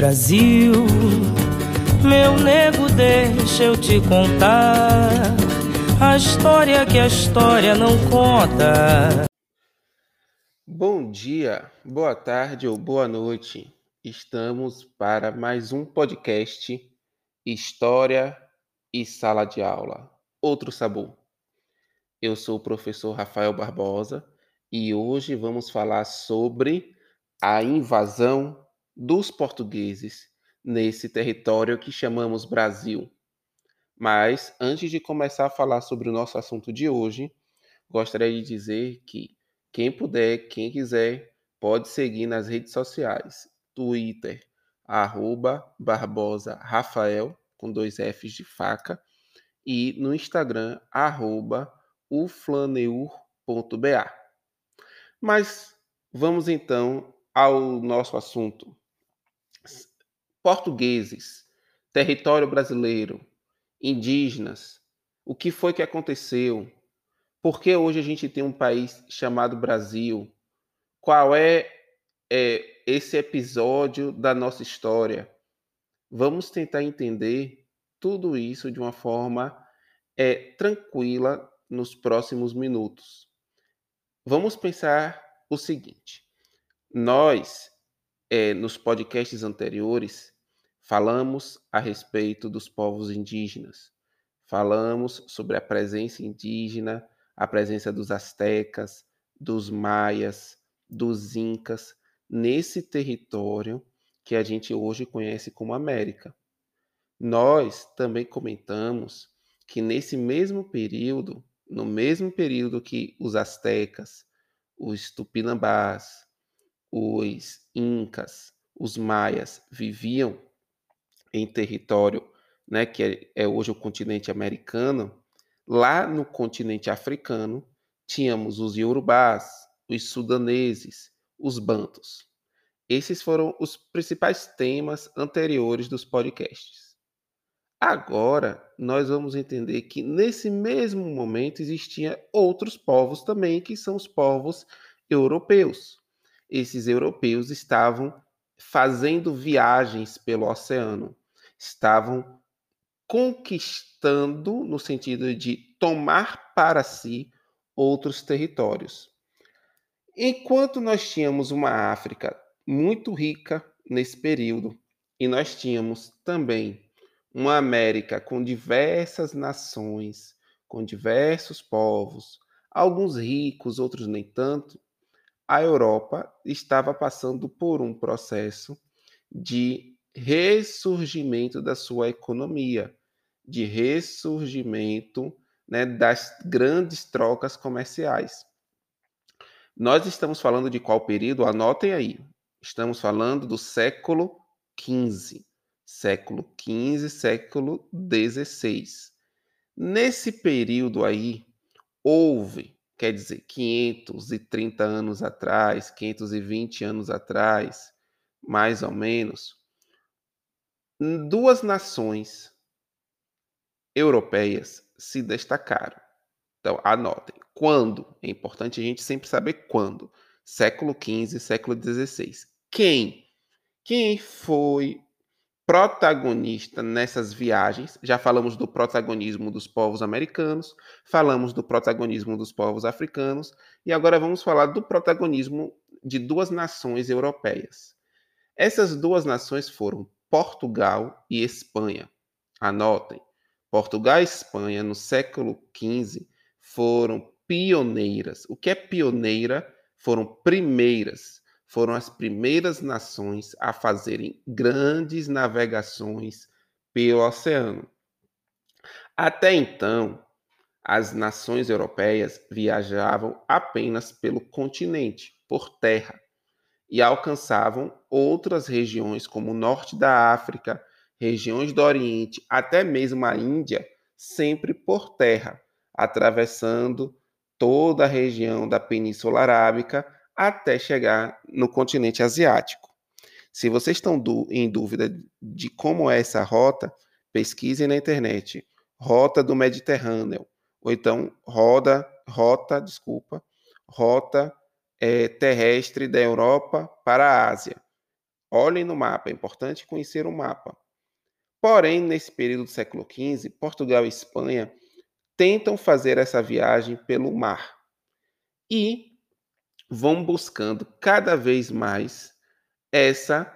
Brasil, meu nego, deixa eu te contar a história que a história não conta. Bom dia, boa tarde ou boa noite. Estamos para mais um podcast História e Sala de Aula. Outro sabor. Eu sou o professor Rafael Barbosa e hoje vamos falar sobre a invasão dos portugueses nesse território que chamamos Brasil. Mas antes de começar a falar sobre o nosso assunto de hoje, gostaria de dizer que quem puder, quem quiser, pode seguir nas redes sociais, Twitter, arroba Barbosa Rafael, com dois Fs de faca, e no Instagram, arroba uflaneur.ba. Mas vamos então ao nosso assunto portugueses, território brasileiro, indígenas, o que foi que aconteceu? Por que hoje a gente tem um país chamado Brasil? Qual é, é esse episódio da nossa história? Vamos tentar entender tudo isso de uma forma é, tranquila nos próximos minutos. Vamos pensar o seguinte: nós é, nos podcasts anteriores, falamos a respeito dos povos indígenas, falamos sobre a presença indígena, a presença dos astecas, dos maias, dos incas, nesse território que a gente hoje conhece como América. Nós também comentamos que nesse mesmo período, no mesmo período que os astecas, os tupinambás, os incas, os maias viviam em território, né, que é, é hoje o continente americano, lá no continente africano tínhamos os iorubás, os sudaneses, os bantos. Esses foram os principais temas anteriores dos podcasts. Agora, nós vamos entender que nesse mesmo momento existiam outros povos também, que são os povos europeus esses europeus estavam fazendo viagens pelo oceano, estavam conquistando no sentido de tomar para si outros territórios. Enquanto nós tínhamos uma África muito rica nesse período, e nós tínhamos também uma América com diversas nações, com diversos povos, alguns ricos, outros nem tanto, a Europa estava passando por um processo de ressurgimento da sua economia, de ressurgimento né, das grandes trocas comerciais. Nós estamos falando de qual período? Anotem aí. Estamos falando do século XV, século XV, século XVI. Nesse período aí, houve quer dizer, 530 anos atrás, 520 anos atrás, mais ou menos, duas nações europeias se destacaram. Então, anotem. Quando? É importante a gente sempre saber quando. Século XV, século XVI. Quem? Quem foi protagonista nessas viagens. Já falamos do protagonismo dos povos americanos, falamos do protagonismo dos povos africanos e agora vamos falar do protagonismo de duas nações europeias. Essas duas nações foram Portugal e Espanha. Anotem. Portugal e Espanha no século XV foram pioneiras. O que é pioneira? Foram primeiras foram as primeiras nações a fazerem grandes navegações pelo oceano. Até então, as nações europeias viajavam apenas pelo continente, por terra, e alcançavam outras regiões como o norte da África, regiões do Oriente, até mesmo a Índia, sempre por terra, atravessando toda a região da Península Arábica até chegar no continente asiático. Se vocês estão em dúvida de como é essa rota, pesquisem na internet Rota do Mediterrâneo, ou então roda, rota, desculpa, rota é, terrestre da Europa para a Ásia. Olhem no mapa, é importante conhecer o mapa. Porém, nesse período do século XV, Portugal e Espanha tentam fazer essa viagem pelo mar e vão buscando cada vez mais essa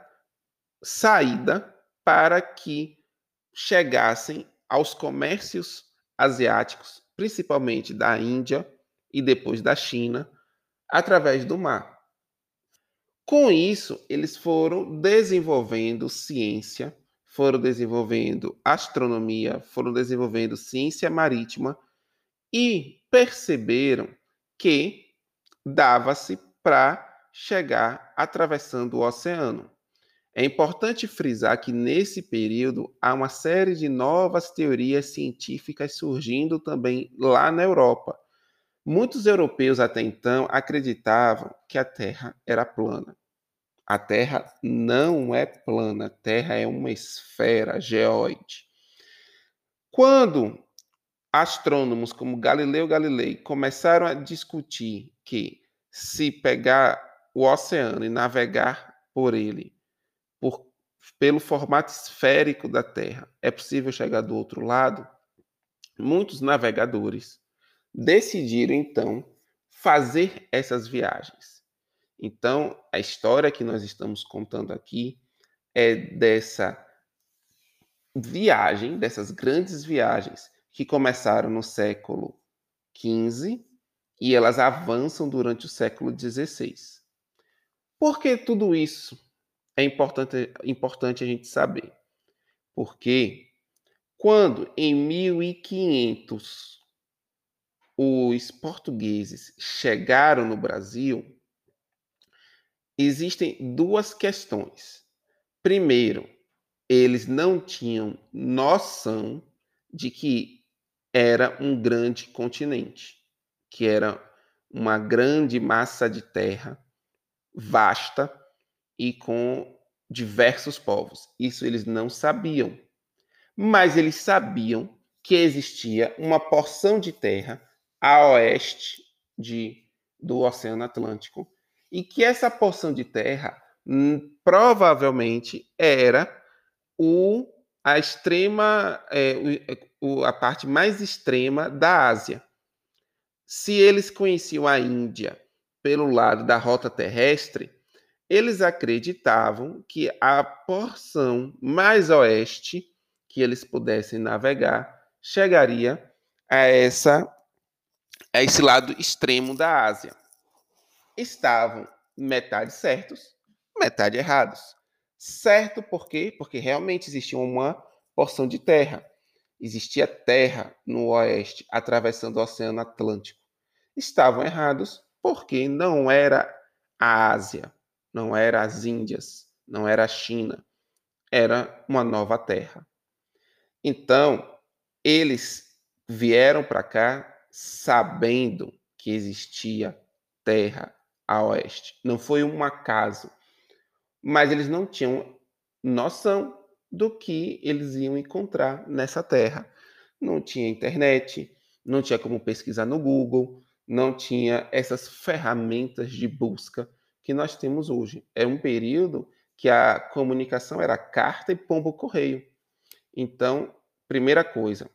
saída para que chegassem aos comércios asiáticos, principalmente da Índia e depois da China, através do mar. Com isso, eles foram desenvolvendo ciência, foram desenvolvendo astronomia, foram desenvolvendo ciência marítima e perceberam que dava-se para chegar atravessando o oceano. É importante frisar que nesse período há uma série de novas teorias científicas surgindo também lá na Europa. Muitos europeus até então acreditavam que a Terra era plana. A Terra não é plana, a Terra é uma esfera geóide. Quando astrônomos como Galileu Galilei começaram a discutir que se pegar o oceano e navegar por ele, por, pelo formato esférico da Terra, é possível chegar do outro lado, muitos navegadores decidiram então fazer essas viagens. Então, a história que nós estamos contando aqui é dessa viagem, dessas grandes viagens que começaram no século XV e elas avançam durante o século XVI. Por que tudo isso é importante, importante a gente saber? Porque quando em 1500 os portugueses chegaram no Brasil, existem duas questões. Primeiro, eles não tinham noção de que era um grande continente, que era uma grande massa de terra vasta e com diversos povos. Isso eles não sabiam. Mas eles sabiam que existia uma porção de terra a oeste de, do Oceano Atlântico e que essa porção de terra hum, provavelmente era o, a extrema, é, o, a parte mais extrema da Ásia. Se eles conheciam a Índia pelo lado da rota terrestre, eles acreditavam que a porção mais oeste que eles pudessem navegar chegaria a essa a esse lado extremo da Ásia. Estavam metade certos, metade errados. Certo por quê? Porque realmente existia uma porção de terra. Existia terra no oeste, atravessando o Oceano Atlântico. Estavam errados porque não era a Ásia, não era as Índias, não era a China. Era uma nova terra. Então, eles vieram para cá sabendo que existia terra a oeste. Não foi um acaso. Mas eles não tinham noção do que eles iam encontrar nessa terra. Não tinha internet, não tinha como pesquisar no Google, não tinha essas ferramentas de busca que nós temos hoje. É um período que a comunicação era carta e pombo correio. Então, primeira coisa,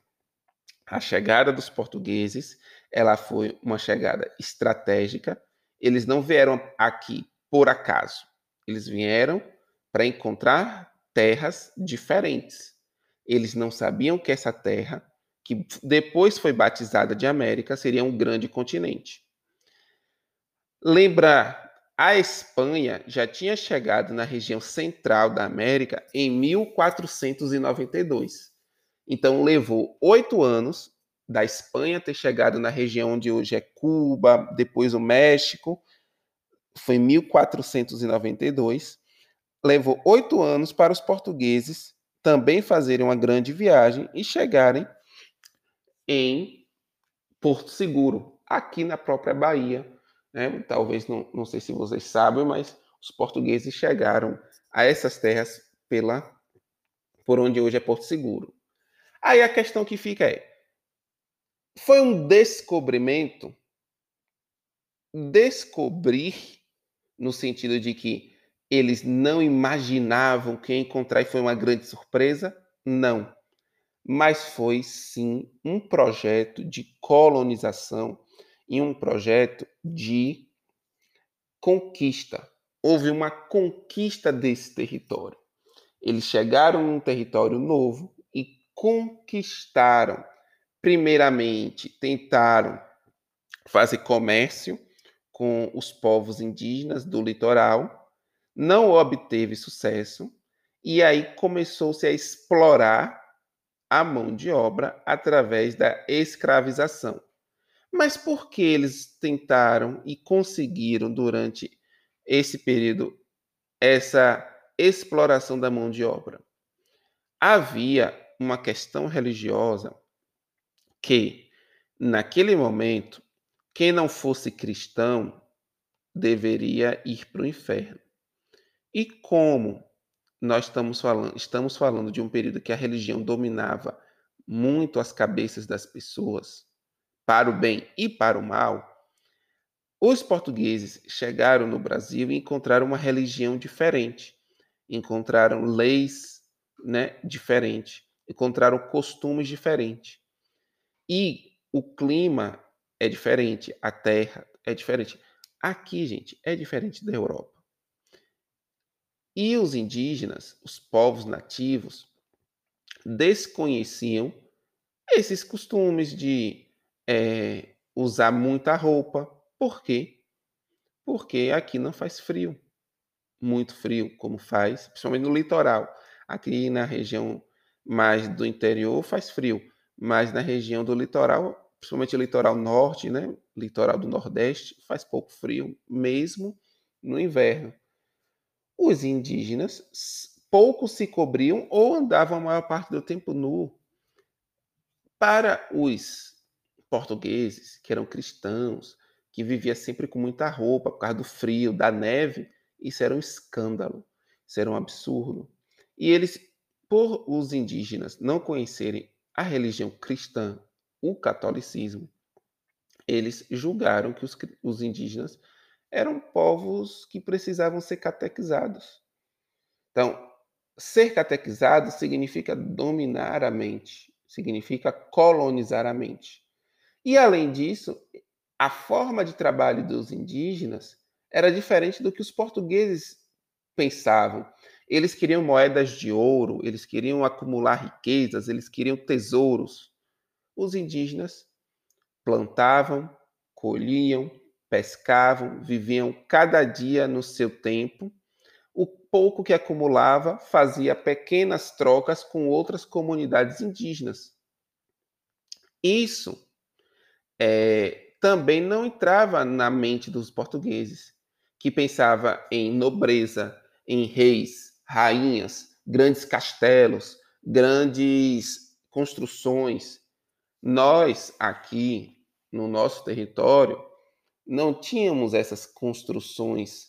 a chegada dos portugueses, ela foi uma chegada estratégica. Eles não vieram aqui por acaso. Eles vieram para encontrar terras diferentes. Eles não sabiam que essa terra, que depois foi batizada de América, seria um grande continente. Lembrar, a Espanha já tinha chegado na região central da América em 1492. Então levou oito anos da Espanha ter chegado na região onde hoje é Cuba, depois o México, foi em 1492. Levou oito anos para os portugueses também fazerem uma grande viagem e chegarem em Porto Seguro, aqui na própria Bahia. Né? Talvez, não, não sei se vocês sabem, mas os portugueses chegaram a essas terras pela por onde hoje é Porto Seguro. Aí a questão que fica é: foi um descobrimento? Descobrir, no sentido de que eles não imaginavam que ia encontrar e foi uma grande surpresa? Não. Mas foi sim um projeto de colonização e um projeto de conquista. Houve uma conquista desse território. Eles chegaram num território novo e conquistaram. Primeiramente, tentaram fazer comércio com os povos indígenas do litoral, não obteve sucesso, e aí começou-se a explorar a mão de obra através da escravização. Mas por que eles tentaram e conseguiram durante esse período essa exploração da mão de obra? Havia uma questão religiosa que, naquele momento, quem não fosse cristão deveria ir para o inferno. E como nós estamos falando, estamos falando de um período que a religião dominava muito as cabeças das pessoas, para o bem e para o mal, os portugueses chegaram no Brasil e encontraram uma religião diferente, encontraram leis né, diferentes, encontraram costumes diferentes. E o clima é diferente, a terra é diferente. Aqui, gente, é diferente da Europa. E os indígenas, os povos nativos, desconheciam esses costumes de é, usar muita roupa. Por quê? Porque aqui não faz frio, muito frio, como faz, principalmente no litoral. Aqui na região mais do interior faz frio, mas na região do litoral principalmente litoral norte, né? Litoral do Nordeste, faz pouco frio, mesmo no inverno. Os indígenas pouco se cobriam ou andavam a maior parte do tempo nu. Para os portugueses, que eram cristãos, que viviam sempre com muita roupa por causa do frio, da neve, isso era um escândalo, isso era um absurdo. E eles, por os indígenas não conhecerem a religião cristã o catolicismo, eles julgaram que os, os indígenas eram povos que precisavam ser catequizados. Então, ser catequizado significa dominar a mente, significa colonizar a mente. E além disso, a forma de trabalho dos indígenas era diferente do que os portugueses pensavam. Eles queriam moedas de ouro, eles queriam acumular riquezas, eles queriam tesouros os indígenas plantavam, colhiam, pescavam, viviam cada dia no seu tempo. O pouco que acumulava fazia pequenas trocas com outras comunidades indígenas. Isso é, também não entrava na mente dos portugueses, que pensava em nobreza, em reis, rainhas, grandes castelos, grandes construções, nós, aqui no nosso território, não tínhamos essas construções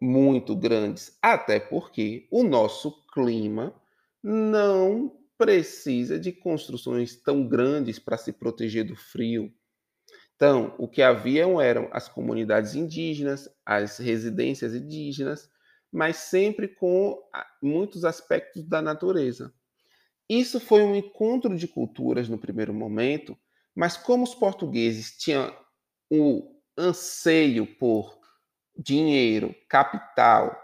muito grandes, até porque o nosso clima não precisa de construções tão grandes para se proteger do frio. Então, o que haviam eram as comunidades indígenas, as residências indígenas, mas sempre com ah, muitos aspectos da natureza. Isso foi um encontro de culturas no primeiro momento, mas como os portugueses tinham o anseio por dinheiro, capital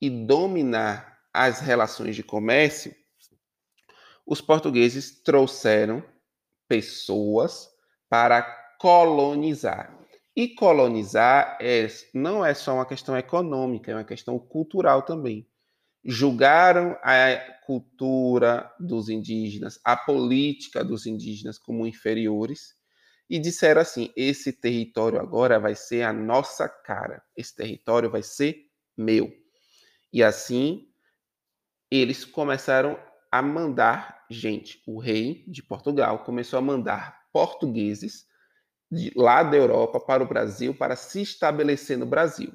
e dominar as relações de comércio, os portugueses trouxeram pessoas para colonizar. E colonizar é, não é só uma questão econômica, é uma questão cultural também julgaram a cultura dos indígenas, a política dos indígenas como inferiores e disseram assim: esse território agora vai ser a nossa cara, esse território vai ser meu. E assim eles começaram a mandar gente. O rei de Portugal começou a mandar portugueses de lá da Europa para o Brasil para se estabelecer no Brasil.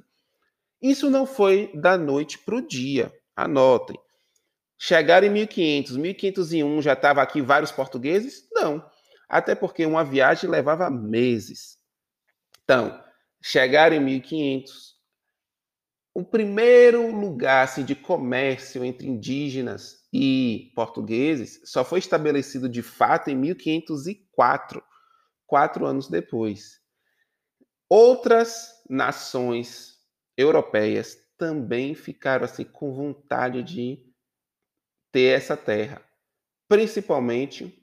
Isso não foi da noite para o dia. Anotem. Chegaram em 1500, 1501 já estava aqui vários portugueses? Não. Até porque uma viagem levava meses. Então, chegaram em 1500, o primeiro lugar assim, de comércio entre indígenas e portugueses só foi estabelecido de fato em 1504, quatro anos depois. Outras nações europeias também ficaram assim com vontade de ter essa terra, principalmente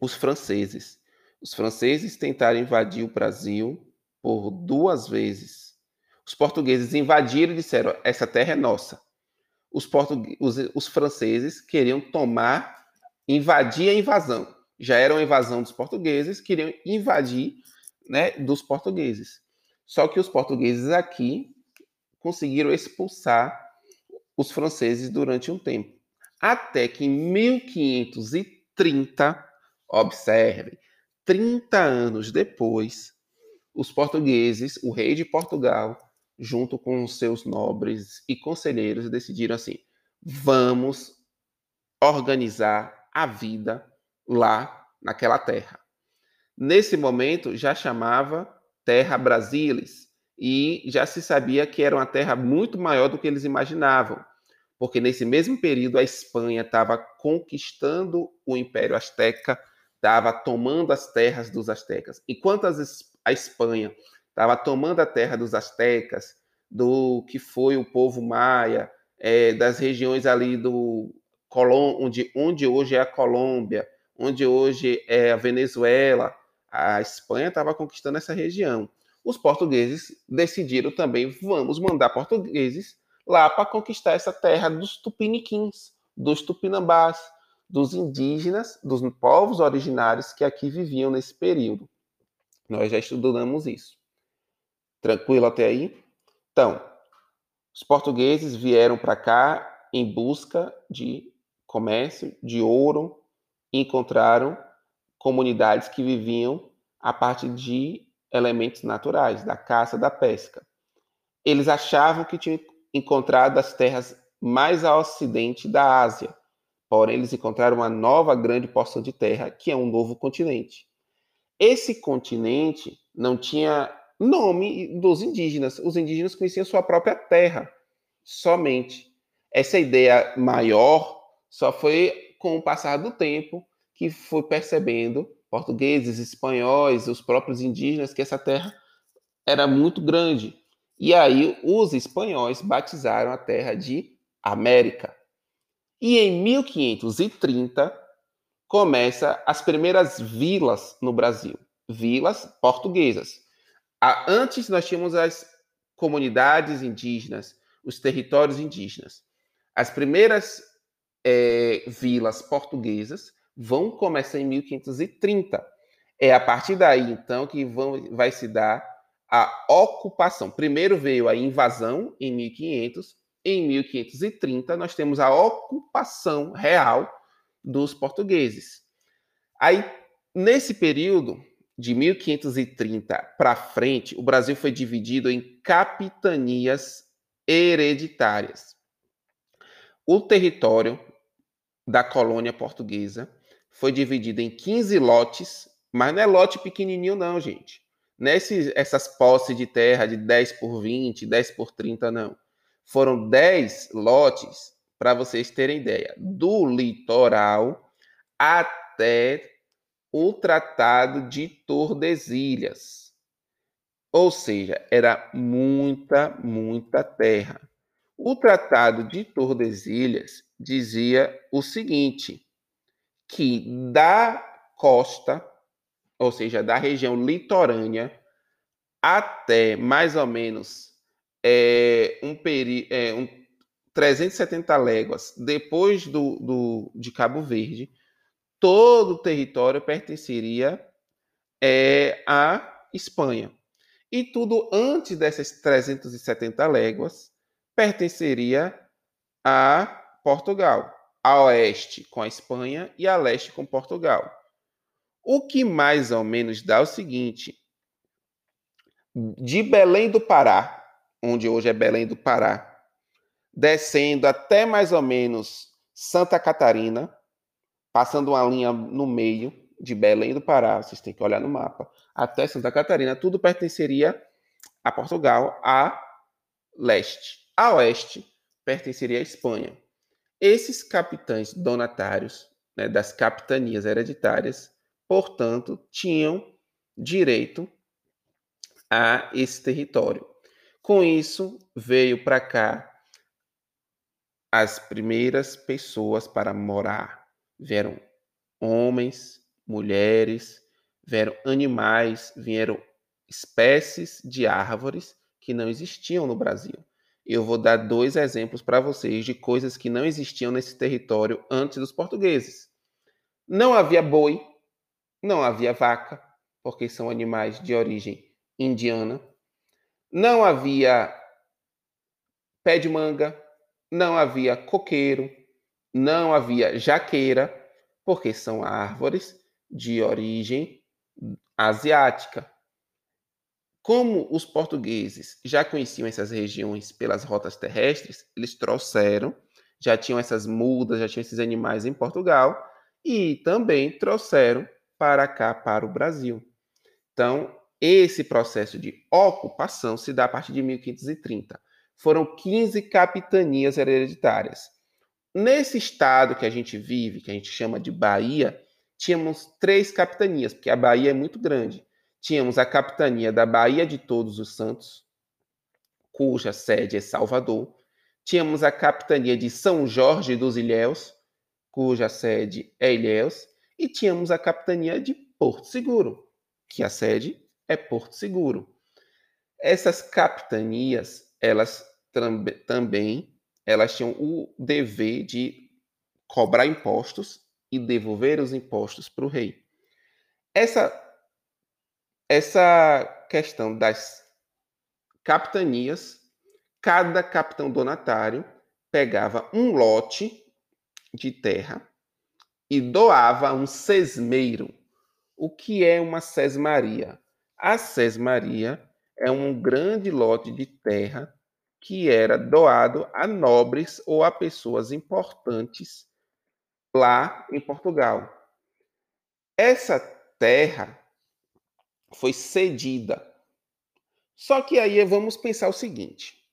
os franceses. Os franceses tentaram invadir o Brasil por duas vezes os portugueses invadiram e disseram: essa terra é nossa. Os, os, os franceses queriam tomar, invadir a invasão. Já era uma invasão dos portugueses, queriam invadir né, dos portugueses. Só que os portugueses aqui conseguiram expulsar os franceses durante um tempo. Até que em 1530, observe, 30 anos depois, os portugueses, o rei de Portugal, junto com os seus nobres e conselheiros, decidiram assim: vamos organizar a vida lá naquela terra. Nesse momento já chamava Terra Brasilis e já se sabia que era uma terra muito maior do que eles imaginavam, porque nesse mesmo período a Espanha estava conquistando o Império Azteca, estava tomando as terras dos astecas. Enquanto a Espanha estava tomando a terra dos astecas, do que foi o povo maia, é, das regiões ali do onde, onde hoje é a Colômbia, onde hoje é a Venezuela, a Espanha estava conquistando essa região. Os portugueses decidiram também, vamos mandar portugueses lá para conquistar essa terra dos tupiniquins, dos tupinambás, dos indígenas, dos povos originários que aqui viviam nesse período. Nós já estudamos isso. Tranquilo até aí? Então, os portugueses vieram para cá em busca de comércio, de ouro, e encontraram comunidades que viviam a partir de elementos naturais, da caça, da pesca. Eles achavam que tinham encontrado as terras mais a ocidente da Ásia, porém eles encontraram uma nova grande porção de terra, que é um novo continente. Esse continente não tinha nome dos indígenas. Os indígenas conheciam sua própria terra, somente. Essa ideia maior só foi com o passar do tempo que foi percebendo portugueses, espanhóis, os próprios indígenas que essa terra era muito grande. E aí os espanhóis batizaram a terra de América. E em 1530 começa as primeiras vilas no Brasil, vilas portuguesas. Antes nós tínhamos as comunidades indígenas, os territórios indígenas. As primeiras é, vilas portuguesas vão começar em 1530. É a partir daí, então, que vão, vai se dar a ocupação. Primeiro veio a invasão em 1500, em 1530 nós temos a ocupação real dos portugueses. Aí, nesse período, de 1530 para frente, o Brasil foi dividido em capitanias hereditárias. O território da colônia portuguesa foi dividido em 15 lotes, mas não é lote pequenininho não, gente. Nessas essas posses de terra de 10 por 20, 10 por 30 não. Foram 10 lotes, para vocês terem ideia, do litoral até o Tratado de Tordesilhas. Ou seja, era muita, muita terra. O Tratado de Tordesilhas dizia o seguinte: que da costa, ou seja, da região litorânea, até mais ou menos é, um, peri é, um 370 léguas depois do, do, de Cabo Verde, todo o território pertenceria é, à Espanha. E tudo antes dessas 370 léguas pertenceria a Portugal, a oeste com a Espanha e a leste com Portugal. O que mais ou menos dá o seguinte: de Belém do Pará, onde hoje é Belém do Pará, descendo até mais ou menos Santa Catarina, passando uma linha no meio de Belém do Pará, vocês têm que olhar no mapa, até Santa Catarina, tudo pertenceria a Portugal, a leste. A oeste pertenceria à Espanha. Esses capitães donatários né, das capitanias hereditárias, portanto, tinham direito a esse território. Com isso, veio para cá as primeiras pessoas para morar. Vieram homens, mulheres, vieram animais, vieram espécies de árvores que não existiam no Brasil. Eu vou dar dois exemplos para vocês de coisas que não existiam nesse território antes dos portugueses. Não havia boi, não havia vaca, porque são animais de origem indiana. Não havia pé de manga, não havia coqueiro, não havia jaqueira, porque são árvores de origem asiática. Como os portugueses já conheciam essas regiões pelas rotas terrestres, eles trouxeram, já tinham essas mudas, já tinham esses animais em Portugal e também trouxeram para cá, para o Brasil. Então, esse processo de ocupação se dá a partir de 1530. Foram 15 capitanias hereditárias. Nesse estado que a gente vive, que a gente chama de Bahia, tínhamos três capitanias, porque a Bahia é muito grande. Tínhamos a capitania da Bahia de Todos os Santos, cuja sede é Salvador. Tínhamos a capitania de São Jorge dos Ilhéus, cuja sede é Ilhéus. E tínhamos a capitania de Porto Seguro, que a sede é Porto Seguro. Essas capitanias, elas também elas tinham o dever de cobrar impostos e devolver os impostos para o rei. Essa essa questão das capitanias, cada capitão donatário pegava um lote de terra e doava um sesmeiro. O que é uma sesmaria? A sesmaria é um grande lote de terra que era doado a nobres ou a pessoas importantes lá em Portugal. Essa terra foi cedida. Só que aí vamos pensar o seguinte: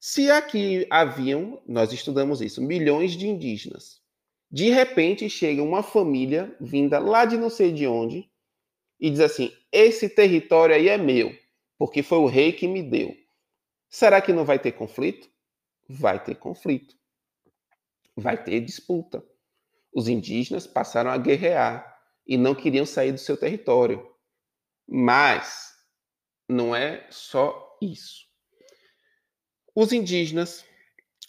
se aqui haviam, nós estudamos isso, milhões de indígenas, de repente chega uma família vinda lá de não sei de onde e diz assim: esse território aí é meu, porque foi o rei que me deu. Será que não vai ter conflito? Vai ter conflito. Vai ter disputa. Os indígenas passaram a guerrear e não queriam sair do seu território. Mas não é só isso. Os indígenas,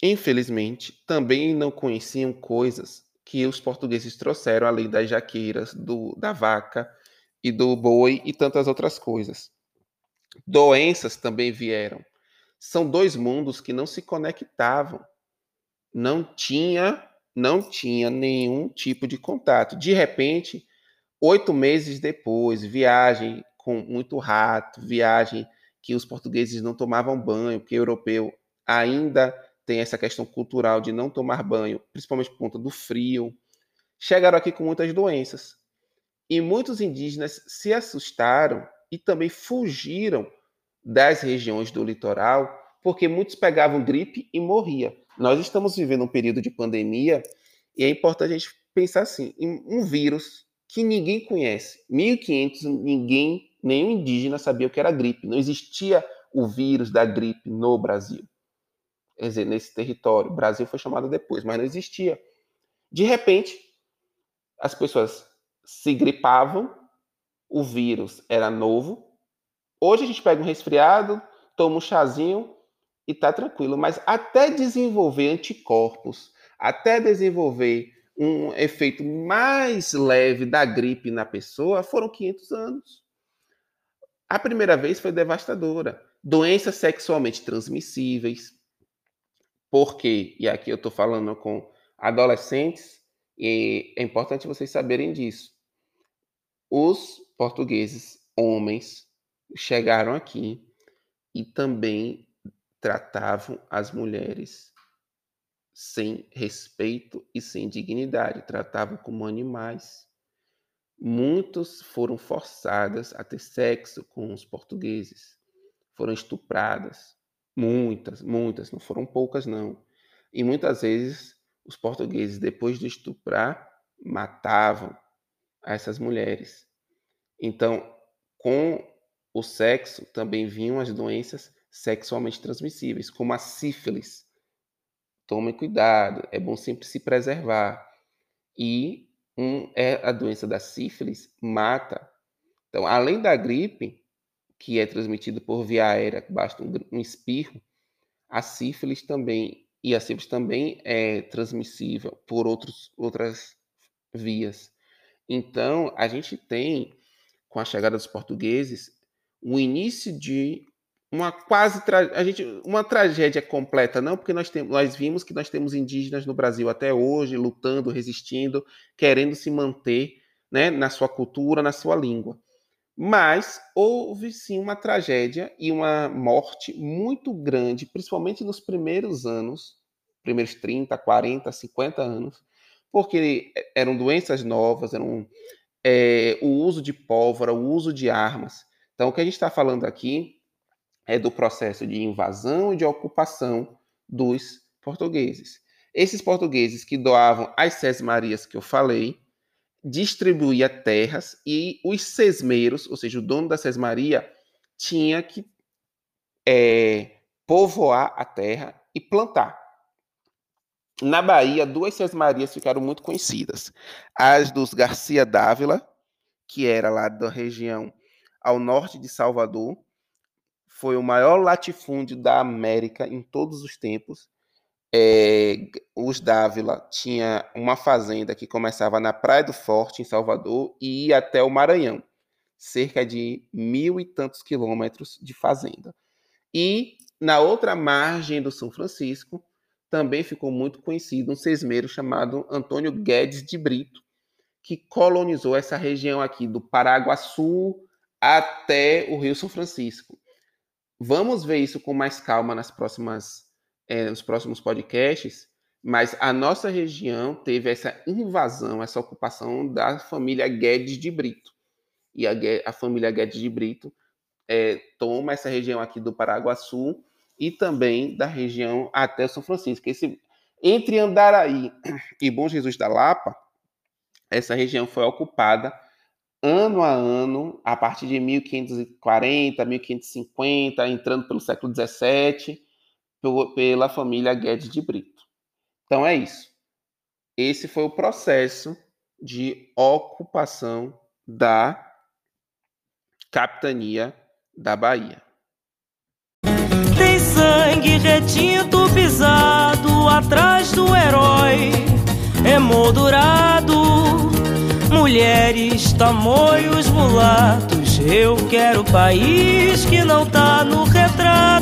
infelizmente, também não conheciam coisas que os portugueses trouxeram, além das jaqueiras, do, da vaca e do boi e tantas outras coisas. Doenças também vieram. São dois mundos que não se conectavam. Não tinha, não tinha nenhum tipo de contato. De repente, oito meses depois, viagem com muito rato, viagem que os portugueses não tomavam banho, porque o europeu ainda tem essa questão cultural de não tomar banho, principalmente por conta do frio. Chegaram aqui com muitas doenças. E muitos indígenas se assustaram e também fugiram das regiões do litoral, porque muitos pegavam gripe e morria. Nós estamos vivendo um período de pandemia e é importante a gente pensar assim, em um vírus que ninguém conhece. 1500 ninguém, nenhum indígena sabia o que era gripe. Não existia o vírus da gripe no Brasil. Quer dizer, nesse território. O Brasil foi chamado depois, mas não existia. De repente, as pessoas se gripavam, o vírus era novo. Hoje a gente pega um resfriado, toma um chazinho e tá tranquilo, mas até desenvolver anticorpos, até desenvolver um efeito mais leve da gripe na pessoa, foram 500 anos. A primeira vez foi devastadora. Doenças sexualmente transmissíveis. Por quê? E aqui eu estou falando com adolescentes, e é importante vocês saberem disso. Os portugueses, homens, chegaram aqui e também tratavam as mulheres sem respeito e sem dignidade, tratavam como animais. Muitos foram forçadas a ter sexo com os portugueses, foram estupradas, Muitas, muitas, não foram poucas, não. E muitas vezes os portugueses, depois de estuprar, matavam essas mulheres. Então, com o sexo também vinham as doenças sexualmente transmissíveis, como a sífilis. Tomem cuidado, é bom sempre se preservar. E um, é a doença da sífilis mata. Então, além da gripe, que é transmitida por via aérea, basta um, um espirro, a sífilis também e a sífilis também é transmissível por outros, outras vias. Então, a gente tem, com a chegada dos portugueses, o início de uma quase a gente uma tragédia completa não porque nós temos nós vimos que nós temos indígenas no Brasil até hoje lutando resistindo querendo se manter né na sua cultura na sua língua mas houve sim uma tragédia e uma morte muito grande principalmente nos primeiros anos primeiros 30 40 50 anos porque eram doenças novas eram é, o uso de pólvora o uso de armas então o que a gente está falando aqui é do processo de invasão e de ocupação dos portugueses. Esses portugueses que doavam as sesmarias que eu falei, distribuía terras e os sesmeiros, ou seja, o dono da sesmaria, tinha que é, povoar a terra e plantar. Na Bahia, duas sesmarias ficaram muito conhecidas. As dos Garcia Dávila, que era lá da região ao norte de Salvador, foi o maior latifúndio da América em todos os tempos. É, os Dávila tinha uma fazenda que começava na Praia do Forte, em Salvador, e ia até o Maranhão, cerca de mil e tantos quilômetros de fazenda. E na outra margem do São Francisco, também ficou muito conhecido um sesmeiro chamado Antônio Guedes de Brito, que colonizou essa região aqui do Paraguaçu até o Rio São Francisco. Vamos ver isso com mais calma nas próximas, é, nos próximos podcasts, mas a nossa região teve essa invasão, essa ocupação da família Guedes de Brito. E a, a família Guedes de Brito é, toma essa região aqui do Paraguaçu e também da região até São Francisco. Esse, entre Andaraí e Bom Jesus da Lapa, essa região foi ocupada ano a ano, a partir de 1540, 1550, entrando pelo século XVII, pela família Guedes de Brito. Então é isso. Esse foi o processo de ocupação da capitania da Bahia. Tem sangue retinto pisado atrás do herói, emoldurado mulheres, tamoios, mulatos. Eu quero país que não tá no retrato.